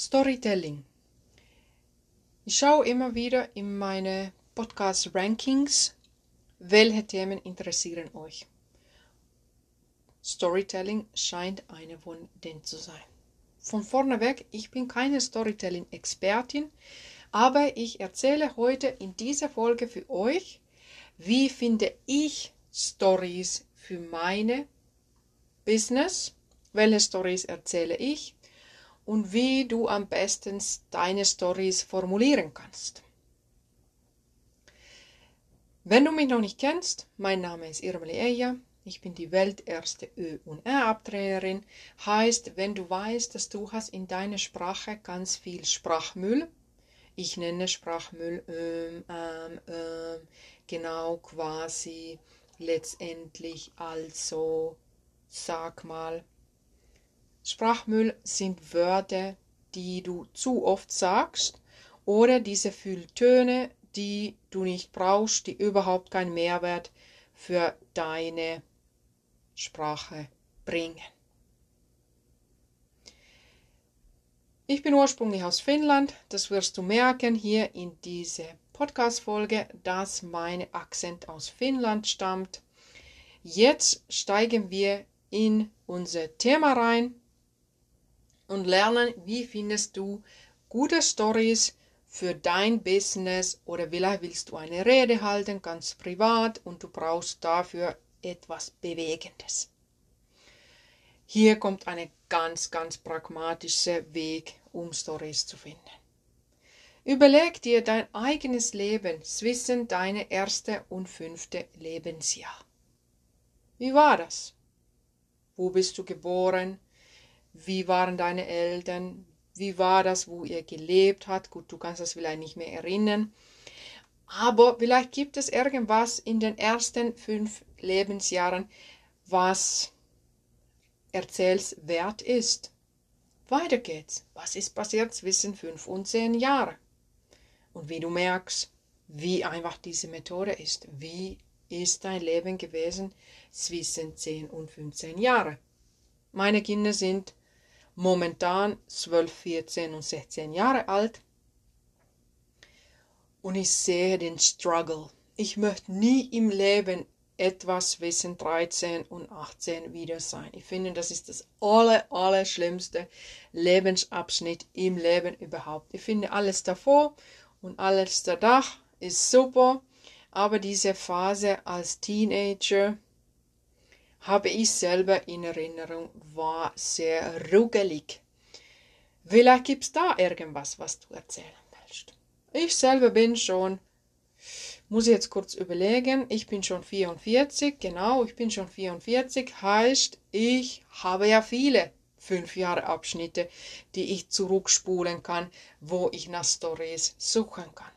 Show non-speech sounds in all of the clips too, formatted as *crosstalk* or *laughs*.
Storytelling. Ich schaue immer wieder in meine Podcast-Rankings, welche Themen interessieren euch. Storytelling scheint eine von denen zu sein. Von vorne weg, ich bin keine Storytelling-Expertin, aber ich erzähle heute in dieser Folge für euch, wie finde ich Stories für meine Business, welche Stories erzähle ich und wie du am besten deine Stories formulieren kannst. Wenn du mich noch nicht kennst, mein Name ist Irmeli Eja, ich bin die welterste Ö- und R-Abtrainerin. Heißt, wenn du weißt, dass du hast in deiner Sprache ganz viel Sprachmüll, ich nenne Sprachmüll ähm, ähm, ähm, genau quasi letztendlich also, sag mal, Sprachmüll sind Wörter, die du zu oft sagst oder diese Fülltöne, die du nicht brauchst, die überhaupt keinen Mehrwert für deine Sprache bringen. Ich bin ursprünglich aus Finnland, das wirst du merken hier in dieser Podcast-Folge, dass mein Akzent aus Finnland stammt. Jetzt steigen wir in unser Thema rein und lernen, wie findest du gute Stories für dein Business oder vielleicht willst du eine Rede halten, ganz privat und du brauchst dafür etwas Bewegendes. Hier kommt ein ganz, ganz pragmatischer Weg, um Stories zu finden. Überleg dir dein eigenes Leben zwischen deine erste und fünfte Lebensjahr. Wie war das? Wo bist du geboren? Wie waren deine Eltern? Wie war das, wo ihr gelebt habt? Gut, du kannst das vielleicht nicht mehr erinnern. Aber vielleicht gibt es irgendwas in den ersten fünf Lebensjahren, was erzählswert ist. Weiter geht's. Was ist passiert zwischen fünf und zehn Jahren? Und wie du merkst, wie einfach diese Methode ist. Wie ist dein Leben gewesen zwischen zehn und 15 Jahren? Meine Kinder sind momentan 12, 14 und 16 Jahre alt. Und ich sehe den Struggle. Ich möchte nie im Leben etwas zwischen 13 und 18 wieder sein. Ich finde, das ist das aller, aller schlimmste Lebensabschnitt im Leben überhaupt. Ich finde alles davor und alles danach ist super, aber diese Phase als Teenager habe ich selber in Erinnerung, war sehr ruggelig. Vielleicht gibt's da irgendwas, was du erzählen willst. Ich selber bin schon muss ich jetzt kurz überlegen. Ich bin schon 44, genau, ich bin schon 44, heißt, ich habe ja viele fünf Jahre Abschnitte, die ich zurückspulen kann, wo ich nach Stories suchen kann.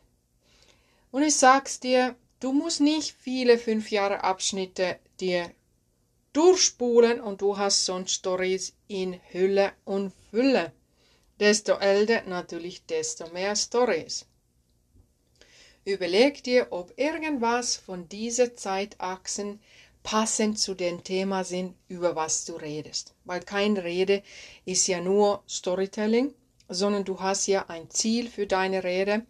Und ich sag's dir, du musst nicht viele fünf Jahre Abschnitte dir durchspulen und du hast sonst Stories in Hülle und Fülle. Desto älter natürlich, desto mehr Stories. Überleg dir, ob irgendwas von dieser Zeitachsen passend zu dem Thema sind, über was du redest. Weil keine Rede ist ja nur Storytelling, sondern du hast ja ein Ziel für deine Rede.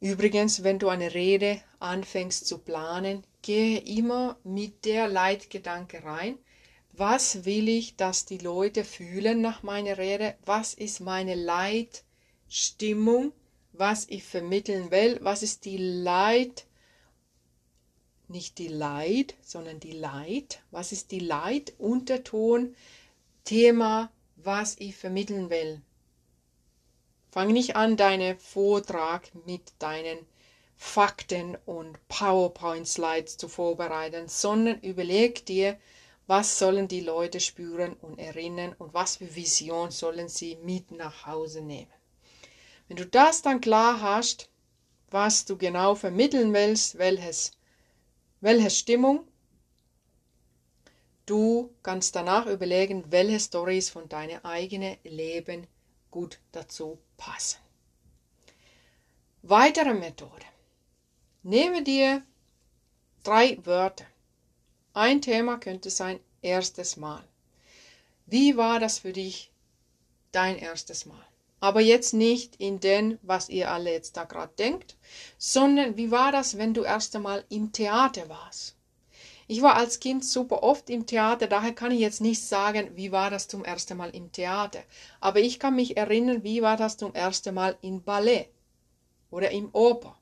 Übrigens, wenn du eine Rede anfängst zu planen, gehe immer mit der Leitgedanke rein. Was will ich, dass die Leute fühlen nach meiner Rede? Was ist meine Leitstimmung? was ich vermitteln will, was ist die Leid, nicht die Leid, sondern die Leid, was ist die Leid, Unterton, Thema, was ich vermitteln will. Fang nicht an, deinen Vortrag mit deinen Fakten und PowerPoint-Slides zu vorbereiten, sondern überleg dir, was sollen die Leute spüren und erinnern und was für Vision sollen sie mit nach Hause nehmen. Wenn du das dann klar hast, was du genau vermitteln willst, welches, welche Stimmung, du kannst danach überlegen, welche Stories von deinem eigenen Leben gut dazu passen. Weitere Methode. Nehme dir drei Wörter. Ein Thema könnte sein erstes Mal. Wie war das für dich dein erstes Mal. Aber jetzt nicht in den, was ihr alle jetzt da gerade denkt, sondern wie war das, wenn du erst einmal im Theater warst? Ich war als Kind super oft im Theater, daher kann ich jetzt nicht sagen, wie war das zum ersten Mal im Theater. Aber ich kann mich erinnern, wie war das zum ersten Mal im Ballett oder im Oper.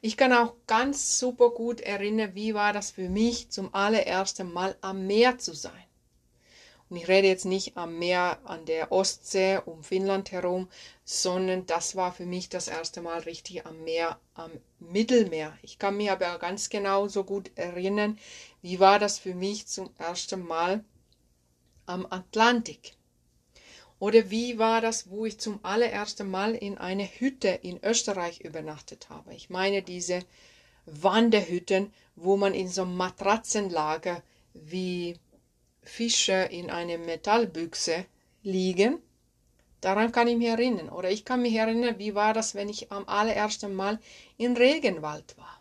Ich kann auch ganz super gut erinnern, wie war das für mich zum allerersten Mal am Meer zu sein. Und ich rede jetzt nicht am Meer an der Ostsee um Finnland herum, sondern das war für mich das erste Mal richtig am Meer, am Mittelmeer. Ich kann mich aber ganz genau so gut erinnern, wie war das für mich zum ersten Mal am Atlantik. Oder wie war das, wo ich zum allerersten Mal in eine Hütte in Österreich übernachtet habe? Ich meine diese Wanderhütten, wo man in so Matratzenlager wie Fische in einer Metallbüchse liegen. Daran kann ich mich erinnern. Oder ich kann mich erinnern, wie war das, wenn ich am allerersten Mal in Regenwald war.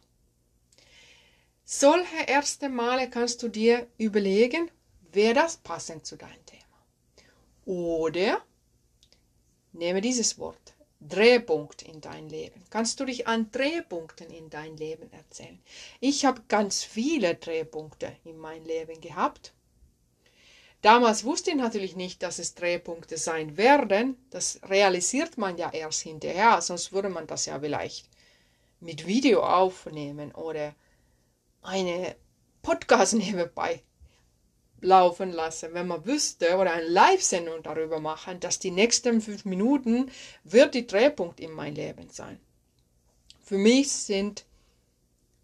Solche erste Male kannst du dir überlegen, wäre das passend zu deinem Thema. Oder nehme dieses Wort, Drehpunkt in dein Leben. Kannst du dich an Drehpunkten in dein Leben erzählen? Ich habe ganz viele Drehpunkte in meinem Leben gehabt. Damals wusste ich natürlich nicht, dass es Drehpunkte sein werden. Das realisiert man ja erst hinterher, sonst würde man das ja vielleicht mit Video aufnehmen oder eine Podcast *laughs* nebenbei laufen lassen, wenn man wüsste oder eine Live-Sendung darüber machen, dass die nächsten fünf Minuten wird die Drehpunkt in mein Leben sein. Für mich sind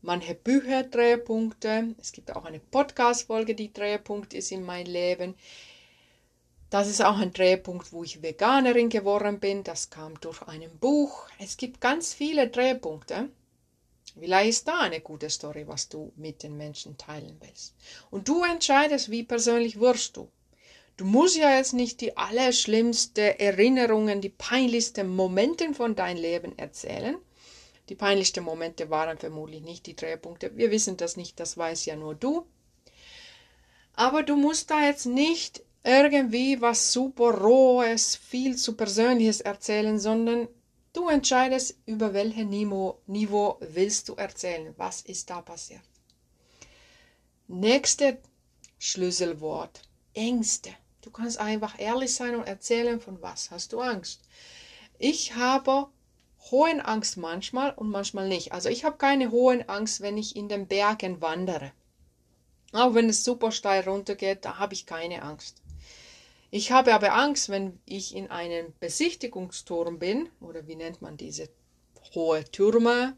manche Bücher Drehpunkte. Es gibt auch eine Podcast-Folge, die Drehpunkt ist in mein Leben. Das ist auch ein Drehpunkt, wo ich Veganerin geworden bin. Das kam durch ein Buch. Es gibt ganz viele Drehpunkte. Vielleicht ist da eine gute Story, was du mit den Menschen teilen willst. Und du entscheidest, wie persönlich wirst du. Du musst ja jetzt nicht die allerschlimmsten Erinnerungen, die peinlichsten Momente von deinem Leben erzählen, die peinlichsten Momente waren vermutlich nicht die Drehpunkte. Wir wissen das nicht, das weiß ja nur du. Aber du musst da jetzt nicht irgendwie was super rohes, viel zu persönliches erzählen, sondern du entscheidest, über welches Niveau, Niveau willst du erzählen, was ist da passiert. Nächste Schlüsselwort, Ängste. Du kannst einfach ehrlich sein und erzählen, von was hast du Angst. Ich habe hohen Angst manchmal und manchmal nicht. Also ich habe keine hohen Angst, wenn ich in den Bergen wandere. Auch wenn es super steil runtergeht, da habe ich keine Angst. Ich habe aber Angst, wenn ich in einem Besichtigungsturm bin, oder wie nennt man diese hohe Türme,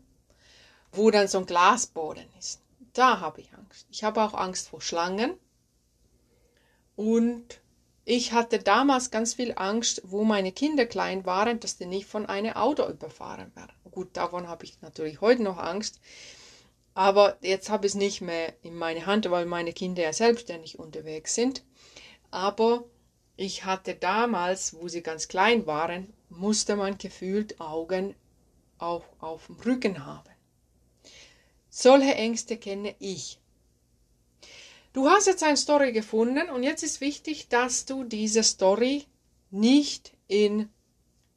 wo dann so ein Glasboden ist. Da habe ich Angst. Ich habe auch Angst vor Schlangen und ich hatte damals ganz viel Angst, wo meine Kinder klein waren, dass die nicht von einem Auto überfahren werden. Gut, davon habe ich natürlich heute noch Angst. Aber jetzt habe ich es nicht mehr in meine Hand, weil meine Kinder ja selbstständig unterwegs sind. Aber ich hatte damals, wo sie ganz klein waren, musste man gefühlt Augen auch auf dem Rücken haben. Solche Ängste kenne ich. Du hast jetzt eine Story gefunden und jetzt ist wichtig, dass du diese Story nicht in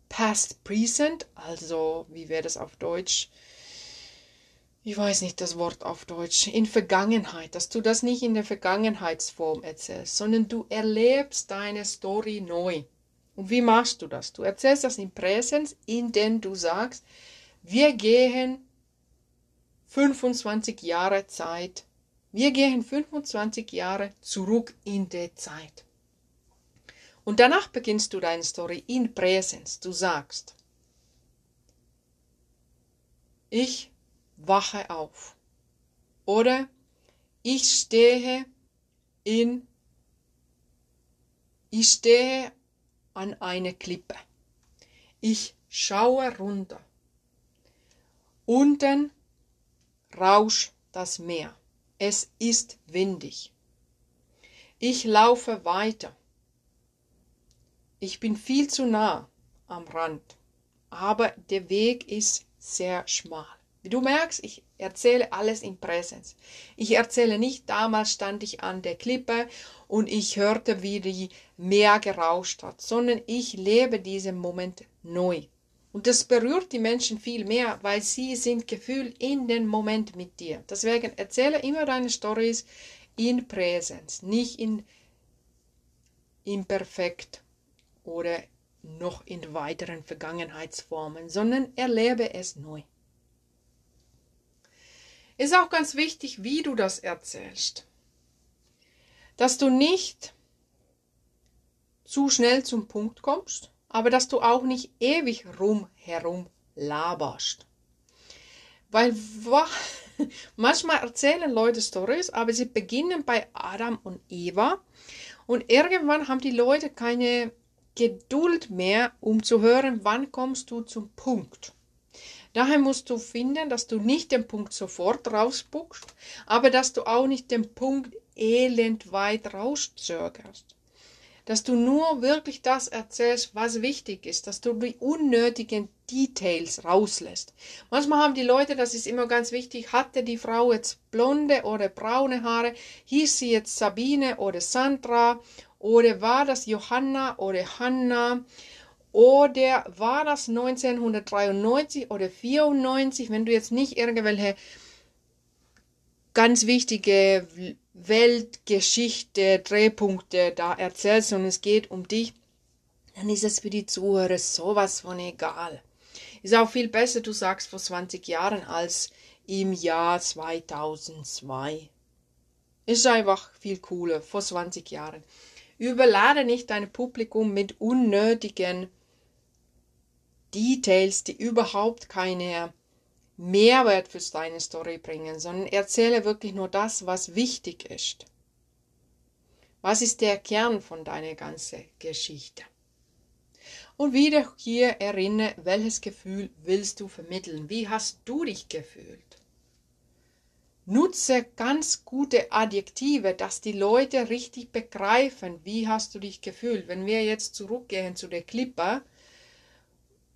Past Present, also wie wäre das auf Deutsch? Ich weiß nicht das Wort auf Deutsch, in Vergangenheit, dass du das nicht in der Vergangenheitsform erzählst, sondern du erlebst deine Story neu. Und wie machst du das? Du erzählst das in Präsenz, indem du sagst, wir gehen 25 Jahre Zeit wir gehen 25 Jahre zurück in die Zeit. Und danach beginnst du deine Story in Präsenz. Du sagst, ich wache auf. Oder ich stehe in, ich stehe an eine Klippe. Ich schaue runter. Unten rauscht das Meer. Es ist windig. Ich laufe weiter. Ich bin viel zu nah am Rand, aber der Weg ist sehr schmal. Wie du merkst, ich erzähle alles in Präsenz. Ich erzähle nicht, damals stand ich an der Klippe und ich hörte, wie die Meer gerauscht hat, sondern ich lebe diesen Moment neu. Und das berührt die Menschen viel mehr, weil sie sind gefühlt in den Moment mit dir. Deswegen erzähle immer deine Stories in Präsenz, nicht in imperfekt oder noch in weiteren Vergangenheitsformen, sondern erlebe es neu. Ist auch ganz wichtig, wie du das erzählst. Dass du nicht zu schnell zum Punkt kommst, aber dass du auch nicht ewig rumherum laberst. Weil *laughs* manchmal erzählen Leute Stories, aber sie beginnen bei Adam und Eva und irgendwann haben die Leute keine Geduld mehr, um zu hören, wann kommst du zum Punkt. Daher musst du finden, dass du nicht den Punkt sofort rausspuckst, aber dass du auch nicht den Punkt elend weit rauszögerst. Dass du nur wirklich das erzählst, was wichtig ist, dass du die unnötigen Details rauslässt. Manchmal haben die Leute, das ist immer ganz wichtig, hatte die Frau jetzt blonde oder braune Haare, hieß sie jetzt Sabine oder Sandra oder war das Johanna oder Hanna oder war das 1993 oder 94, wenn du jetzt nicht irgendwelche ganz wichtige Weltgeschichte, Drehpunkte da erzählst, sondern es geht um dich, dann ist es für die Zuhörer sowas von egal. Ist auch viel besser, du sagst vor 20 Jahren als im Jahr 2002. Ist einfach viel cooler, vor 20 Jahren. Überlade nicht dein Publikum mit unnötigen Details, die überhaupt keine Mehrwert für deine Story bringen, sondern erzähle wirklich nur das, was wichtig ist. Was ist der Kern von deiner ganzen Geschichte? Und wieder hier erinnere, welches Gefühl willst du vermitteln? Wie hast du dich gefühlt? Nutze ganz gute Adjektive, dass die Leute richtig begreifen, wie hast du dich gefühlt. Wenn wir jetzt zurückgehen zu der Klippe,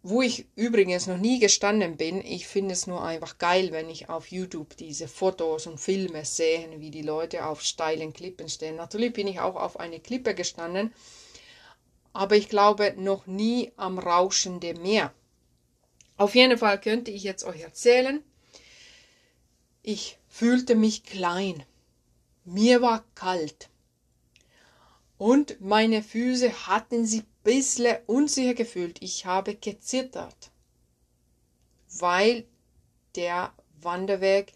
wo ich übrigens noch nie gestanden bin, ich finde es nur einfach geil, wenn ich auf YouTube diese Fotos und Filme sehe, wie die Leute auf steilen Klippen stehen. Natürlich bin ich auch auf eine Klippe gestanden, aber ich glaube noch nie am rauschenden Meer. Auf jeden Fall könnte ich jetzt euch erzählen, ich fühlte mich klein, mir war kalt und meine Füße hatten sie bisschen unsicher gefühlt. Ich habe gezittert, weil der Wanderweg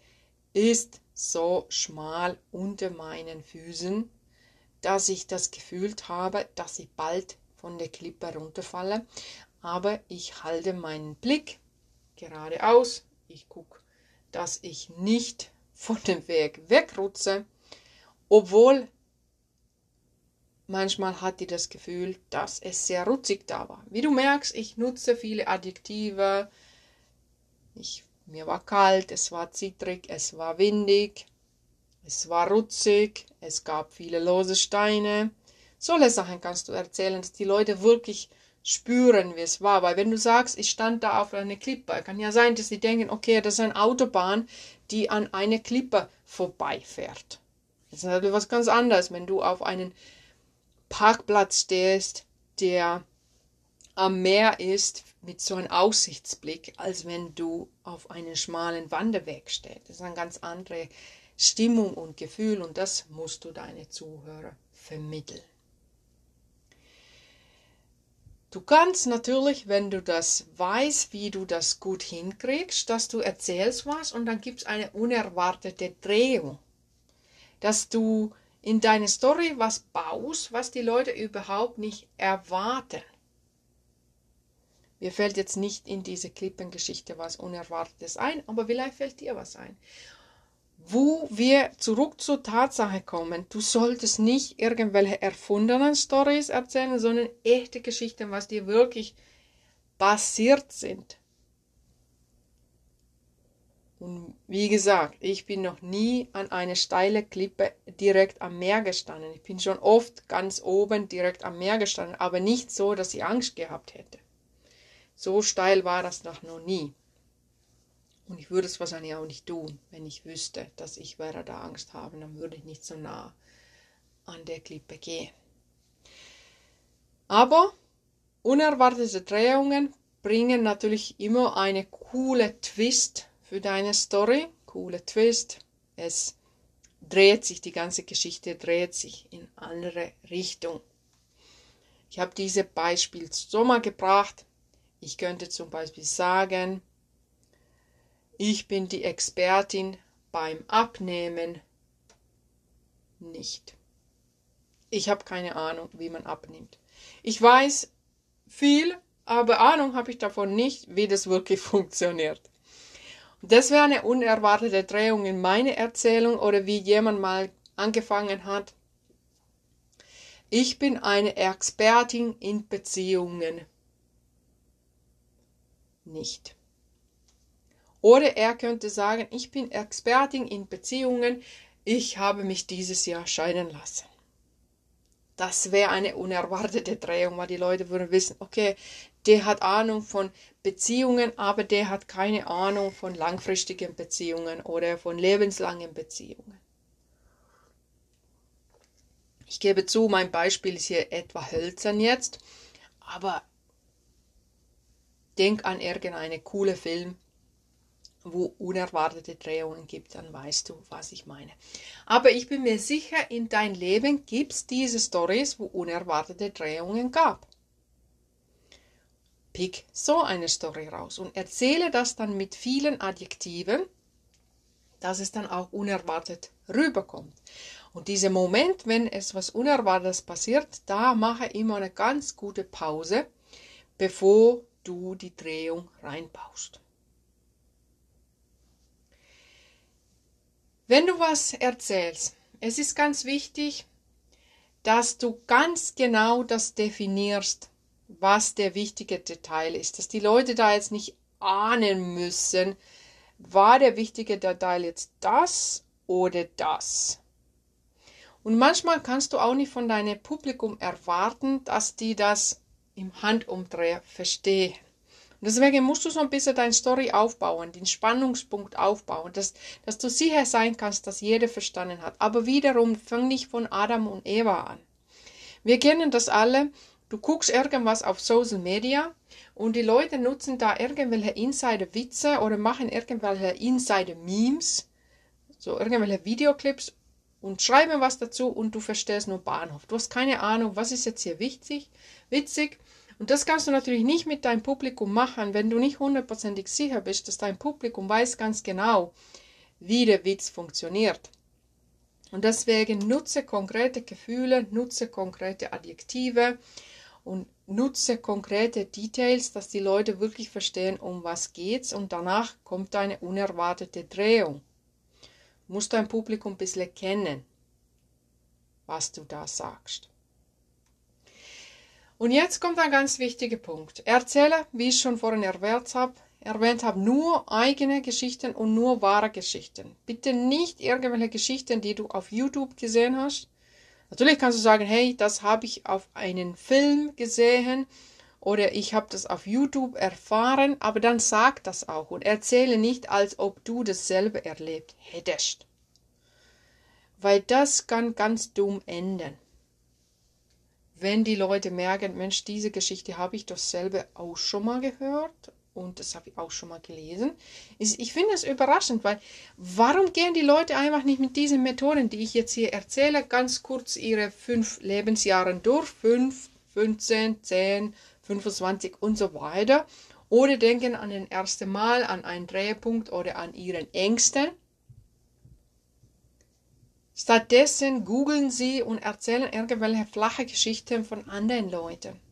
ist so schmal unter meinen Füßen, dass ich das Gefühl habe, dass ich bald von der Klippe runterfalle. Aber ich halte meinen Blick geradeaus. Ich gucke, dass ich nicht von dem Weg wegrutze, obwohl Manchmal hat die das Gefühl, dass es sehr rutzig da war. Wie du merkst, ich nutze viele Adjektive. Ich, mir war kalt, es war zittrig, es war windig, es war rutzig, es gab viele lose Steine. Solche Sachen kannst du erzählen, dass die Leute wirklich spüren, wie es war. Weil wenn du sagst, ich stand da auf einer Klippe, kann ja sein, dass sie denken, okay, das ist eine Autobahn, die an einer Klippe vorbeifährt. Das ist natürlich was ganz anderes, wenn du auf einen Parkplatz stehst, der am Meer ist, mit so einem Aussichtsblick, als wenn du auf einen schmalen Wanderweg stehst. Das ist eine ganz andere Stimmung und Gefühl und das musst du deine Zuhörer vermitteln. Du kannst natürlich, wenn du das weißt, wie du das gut hinkriegst, dass du erzählst was und dann gibt es eine unerwartete Drehung, dass du in deine Story was baust, was die Leute überhaupt nicht erwarten. Mir fällt jetzt nicht in diese Klippengeschichte was Unerwartetes ein, aber vielleicht fällt dir was ein. Wo wir zurück zur Tatsache kommen, du solltest nicht irgendwelche erfundenen Stories erzählen, sondern echte Geschichten, was dir wirklich passiert sind. Und wie gesagt, ich bin noch nie an einer steile Klippe direkt am Meer gestanden. Ich bin schon oft ganz oben direkt am Meer gestanden, aber nicht so, dass ich Angst gehabt hätte. So steil war das noch nie. Und ich würde es wahrscheinlich auch nicht tun, wenn ich wüsste, dass ich werde da Angst haben, dann würde ich nicht so nah an der Klippe gehen. Aber unerwartete Drehungen bringen natürlich immer eine coole Twist für deine Story. Coole Twist. Es dreht sich, die ganze Geschichte dreht sich in andere Richtung. Ich habe diese Beispiel so mal gebracht. Ich könnte zum Beispiel sagen, ich bin die Expertin beim Abnehmen nicht. Ich habe keine Ahnung, wie man abnimmt. Ich weiß viel, aber Ahnung habe ich davon nicht, wie das wirklich *laughs* funktioniert. Das wäre eine unerwartete Drehung in meine Erzählung oder wie jemand mal angefangen hat. Ich bin eine Expertin in Beziehungen. Nicht. Oder er könnte sagen, ich bin Expertin in Beziehungen, ich habe mich dieses Jahr scheiden lassen. Das wäre eine unerwartete Drehung, weil die Leute würden wissen, okay, der hat Ahnung von Beziehungen, aber der hat keine Ahnung von langfristigen Beziehungen oder von lebenslangen Beziehungen. Ich gebe zu, mein Beispiel ist hier etwa hölzern jetzt, aber denk an irgendeine coole Film, wo unerwartete Drehungen gibt, dann weißt du, was ich meine. Aber ich bin mir sicher, in dein Leben gibt es diese Stories, wo unerwartete Drehungen gab. Pick so eine Story raus und erzähle das dann mit vielen Adjektiven, dass es dann auch unerwartet rüberkommt. Und dieser Moment, wenn es was Unerwartetes passiert, da mache immer eine ganz gute Pause, bevor du die Drehung reinbaust. Wenn du was erzählst, es ist ganz wichtig, dass du ganz genau das definierst, was der wichtige Detail ist, dass die Leute da jetzt nicht ahnen müssen, war der wichtige Detail jetzt das oder das. Und manchmal kannst du auch nicht von deinem Publikum erwarten, dass die das im Handumdreh verstehen. Und deswegen musst du so ein bisschen deine Story aufbauen, den Spannungspunkt aufbauen, dass, dass du sicher sein kannst, dass jeder verstanden hat. Aber wiederum, fang nicht von Adam und Eva an. Wir kennen das alle, Du guckst irgendwas auf Social Media und die Leute nutzen da irgendwelche Insider-Witze oder machen irgendwelche Insider-Memes, so irgendwelche Videoclips und schreiben was dazu und du verstehst nur Bahnhof. Du hast keine Ahnung, was ist jetzt hier wichtig, witzig. Und das kannst du natürlich nicht mit deinem Publikum machen, wenn du nicht hundertprozentig sicher bist, dass dein Publikum weiß ganz genau, wie der Witz funktioniert. Und deswegen nutze konkrete Gefühle, nutze konkrete Adjektive, und nutze konkrete Details, dass die Leute wirklich verstehen, um was geht's und danach kommt eine unerwartete Drehung. Du musst dein Publikum ein bisschen kennen, was du da sagst. Und jetzt kommt ein ganz wichtiger Punkt. Erzähle, wie ich schon vorhin erwähnt habe, erwähnt habe, nur eigene Geschichten und nur wahre Geschichten. Bitte nicht irgendwelche Geschichten, die du auf YouTube gesehen hast, Natürlich kannst du sagen, hey, das habe ich auf einen Film gesehen oder ich habe das auf YouTube erfahren, aber dann sag das auch und erzähle nicht, als ob du dasselbe erlebt hättest. Weil das kann ganz dumm enden. Wenn die Leute merken, Mensch, diese Geschichte habe ich doch selber auch schon mal gehört und das habe ich auch schon mal gelesen. Ich finde es überraschend, weil warum gehen die Leute einfach nicht mit diesen Methoden, die ich jetzt hier erzähle, ganz kurz ihre fünf Lebensjahre durch, fünf, 15, 10, 25 und so weiter, oder denken an den ersten Mal, an einen Drehpunkt oder an ihren Ängsten. Stattdessen googeln sie und erzählen irgendwelche flache Geschichten von anderen Leuten.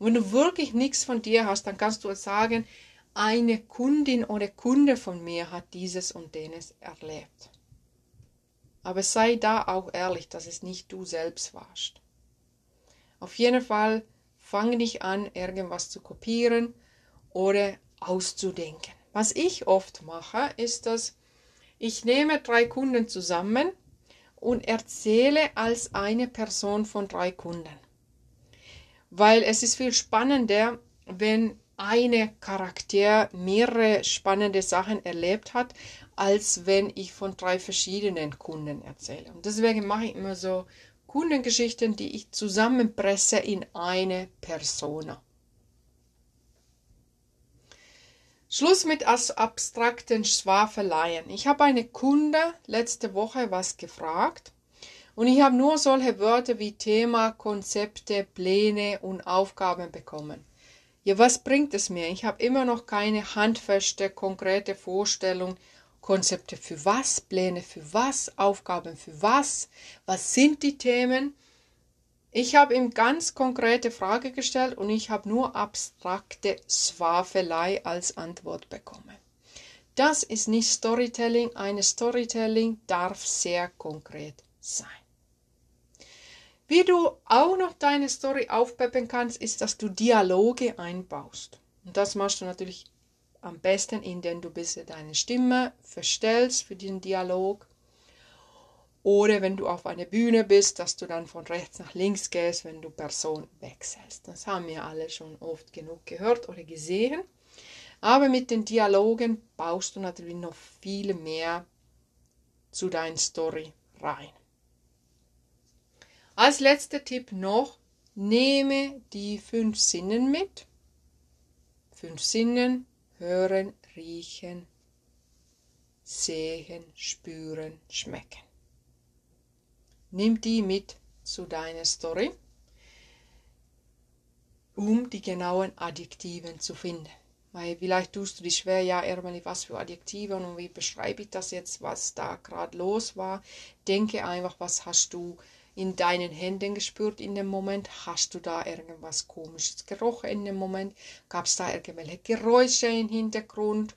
Und wenn du wirklich nichts von dir hast, dann kannst du sagen, eine Kundin oder Kunde von mir hat dieses und jenes erlebt. Aber sei da auch ehrlich, dass es nicht du selbst warst. Auf jeden Fall fange nicht an, irgendwas zu kopieren oder auszudenken. Was ich oft mache, ist, dass ich nehme drei Kunden zusammen und erzähle als eine Person von drei Kunden weil es ist viel spannender, wenn eine Charakter mehrere spannende Sachen erlebt hat, als wenn ich von drei verschiedenen Kunden erzähle. Und deswegen mache ich immer so Kundengeschichten, die ich zusammenpresse in eine Persona. Schluss mit abstrakten Schwafeleien. Ich habe eine Kunde letzte Woche was gefragt und ich habe nur solche Wörter wie Thema, Konzepte, Pläne und Aufgaben bekommen. Ja, was bringt es mir? Ich habe immer noch keine handfeste, konkrete Vorstellung, Konzepte für was, Pläne für was, Aufgaben für was, was sind die Themen. Ich habe ihm ganz konkrete Frage gestellt und ich habe nur abstrakte Swafelei als Antwort bekommen. Das ist nicht Storytelling. Eine Storytelling darf sehr konkret sein. Wie du auch noch deine Story aufpeppen kannst, ist, dass du Dialoge einbaust. Und das machst du natürlich am besten, indem du bisschen deine Stimme verstellst für den Dialog. Oder wenn du auf einer Bühne bist, dass du dann von rechts nach links gehst, wenn du Person wechselst. Das haben wir alle schon oft genug gehört oder gesehen. Aber mit den Dialogen baust du natürlich noch viel mehr zu deiner Story rein. Als letzter Tipp noch, nehme die fünf Sinnen mit. Fünf Sinnen, hören, riechen, sehen, spüren, schmecken. Nimm die mit zu deiner Story, um die genauen Adjektiven zu finden. Weil vielleicht tust du dich schwer, ja, Ermeli, was für Adjektive und wie beschreibe ich das jetzt, was da gerade los war. Denke einfach, was hast du in deinen Händen gespürt in dem Moment? Hast du da irgendwas komisches gerochen in dem Moment? Gab es da irgendwelche Geräusche im Hintergrund?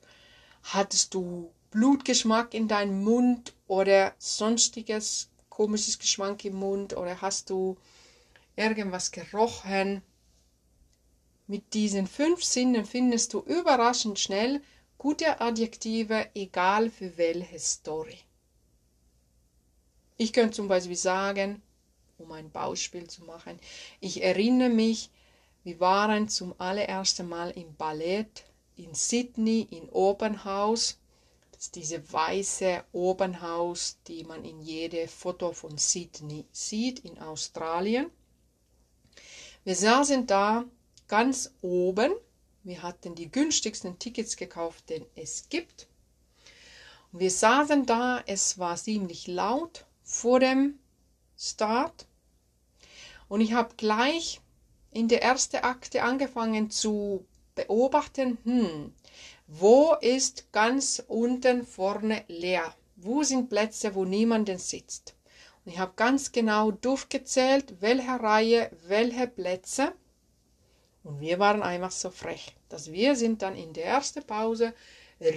Hattest du Blutgeschmack in deinem Mund oder sonstiges komisches Geschmack im Mund oder hast du irgendwas gerochen? Mit diesen fünf Sinnen findest du überraschend schnell gute Adjektive, egal für welche Story. Ich könnte zum Beispiel sagen, um ein Beispiel zu machen. Ich erinnere mich, wir waren zum allerersten Mal im Ballett in Sydney, in Opernhaus. Das ist diese weiße Opernhaus, die man in jedem Foto von Sydney sieht, in Australien. Wir saßen da ganz oben. Wir hatten die günstigsten Tickets gekauft, den es gibt. Und wir saßen da, es war ziemlich laut vor dem Start. Und ich habe gleich in der ersten Akte angefangen zu beobachten, hm, wo ist ganz unten vorne leer? Wo sind Plätze, wo niemanden sitzt? Und ich habe ganz genau durchgezählt, welche Reihe, welche Plätze. Und wir waren einfach so frech, dass wir sind dann in der ersten Pause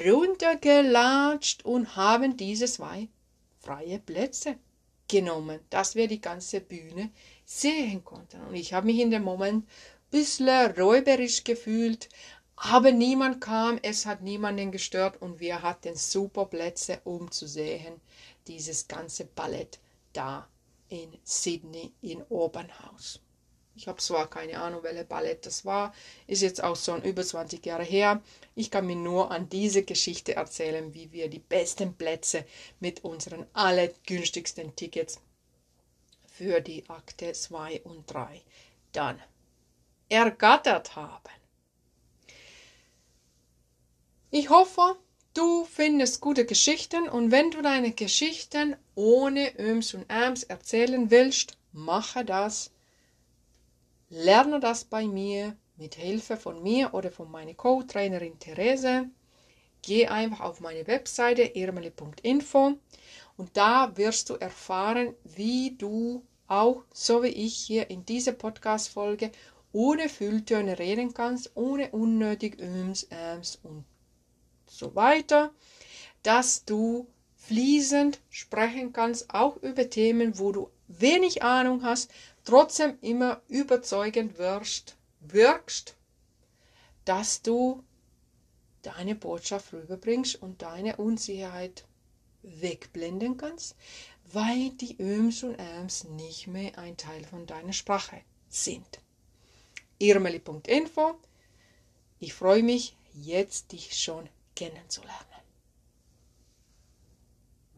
runtergelatscht und haben diese zwei freie Plätze genommen, dass wir die ganze Bühne sehen konnten. Und ich habe mich in dem Moment ein bisschen räuberisch gefühlt, aber niemand kam, es hat niemanden gestört und wir hatten super Plätze, um zu sehen, dieses ganze Ballett da in Sydney in Opernhaus. Ich habe zwar keine Ahnung, welche Ballett das war, ist jetzt auch schon über 20 Jahre her. Ich kann mir nur an diese Geschichte erzählen, wie wir die besten Plätze mit unseren allergünstigsten Tickets für die Akte 2 und 3 dann ergattert haben. Ich hoffe, du findest gute Geschichten und wenn du deine Geschichten ohne Öms und Äms erzählen willst, mache das Lerne das bei mir mit Hilfe von mir oder von meiner Co-Trainerin Therese. Geh einfach auf meine Webseite irmeli.info und da wirst du erfahren, wie du auch, so wie ich hier in dieser Podcast-Folge, ohne Fülltöne reden kannst, ohne unnötig Öms, Äms und so weiter, dass du fließend sprechen kannst, auch über Themen, wo du wenig Ahnung hast, trotzdem immer überzeugend wirst, wirkst, dass du deine Botschaft rüberbringst und deine Unsicherheit wegblenden kannst, weil die Öms und Äms nicht mehr ein Teil von deiner Sprache sind. irmeli.info Ich freue mich, jetzt dich schon kennenzulernen.